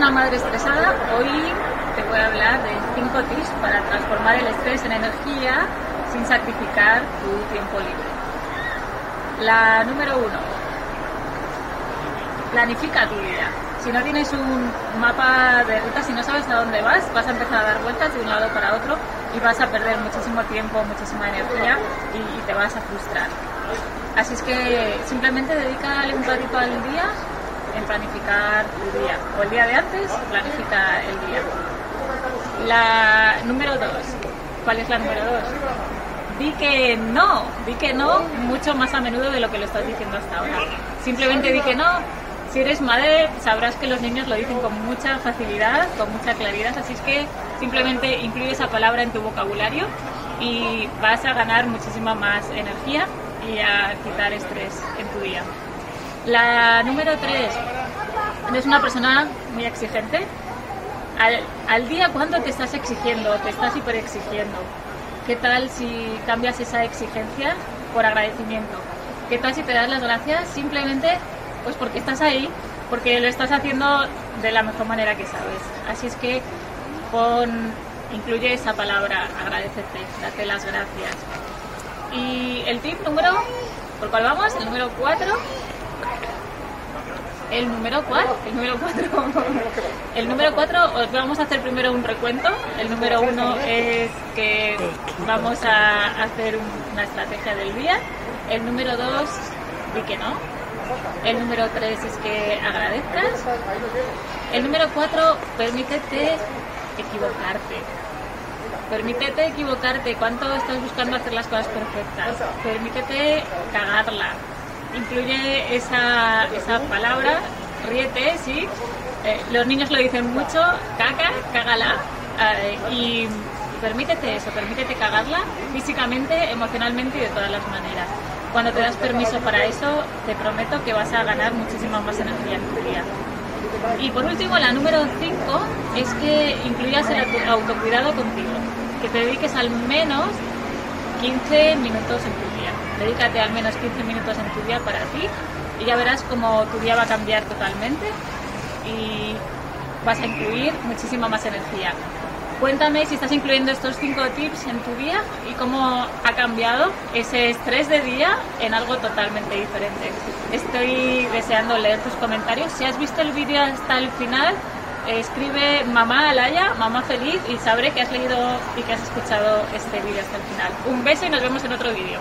una madre estresada, hoy te voy a hablar de 5 tips para transformar el estrés en energía sin sacrificar tu tiempo libre. La número uno, planifica tu día. Si no tienes un mapa de ruta, si no sabes a dónde vas, vas a empezar a dar vueltas de un lado para otro y vas a perder muchísimo tiempo, muchísima energía y, te vas a frustrar. Así es que simplemente dedícale un ratito al día en planificar tu día. O el día de antes, planifica el día. La número dos. ¿Cuál es la número dos? Di que no, di que no mucho más a menudo de lo que lo estás diciendo hasta ahora. Simplemente di que no. Si eres madre, sabrás que los niños lo dicen con mucha facilidad, con mucha claridad, así es que simplemente incluye esa palabra en tu vocabulario y vas a ganar muchísima más energía y a quitar estrés en tu día. La número tres, eres una persona muy exigente. Al, día, ¿cuánto te estás exigiendo? ¿Te estás hiperexigiendo? ¿Qué tal si cambias esa exigencia por agradecimiento? ¿Qué tal si te das las gracias simplemente pues porque estás ahí, porque lo estás haciendo de la mejor manera que sabes? Así es que pon, incluye esa palabra, agradecerte, date las gracias. Y el tip número, ¿por cuál vamos? El número 4 el número 4. El número 4. El número 4, os vamos a hacer primero un recuento. El número 1 es que vamos a hacer una estrategia del día. El número 2, di que no. El número 3 es que agradezcas. El número 4, permítete equivocarte. Permítete equivocarte. ¿Cuánto estás buscando hacer las cosas perfectas? Permítete cagarla incluye esa, esa palabra, ríete, sí. Eh, los niños lo dicen mucho, caca, cágala. Eh, y permítete eso, permítete cagarla físicamente, emocionalmente y de todas las maneras. Cuando te das permiso para eso, te prometo que vas a ganar muchísima más energía en tu día. Y por último, la número 5 es que incluyas el autocuidado contigo, que te dediques al menos 15 minutos en tu día. Dedícate al menos 15 minutos en tu día para ti y ya verás cómo tu día va a cambiar totalmente y vas a incluir muchísima más energía. Cuéntame si estás incluyendo estos 5 tips en tu día y cómo ha cambiado ese estrés de día en algo totalmente diferente. Estoy deseando leer tus comentarios. Si has visto el vídeo hasta el final, escribe mamá Alaya, mamá feliz y sabré que has leído y que has escuchado este vídeo hasta el final. Un beso y nos vemos en otro vídeo.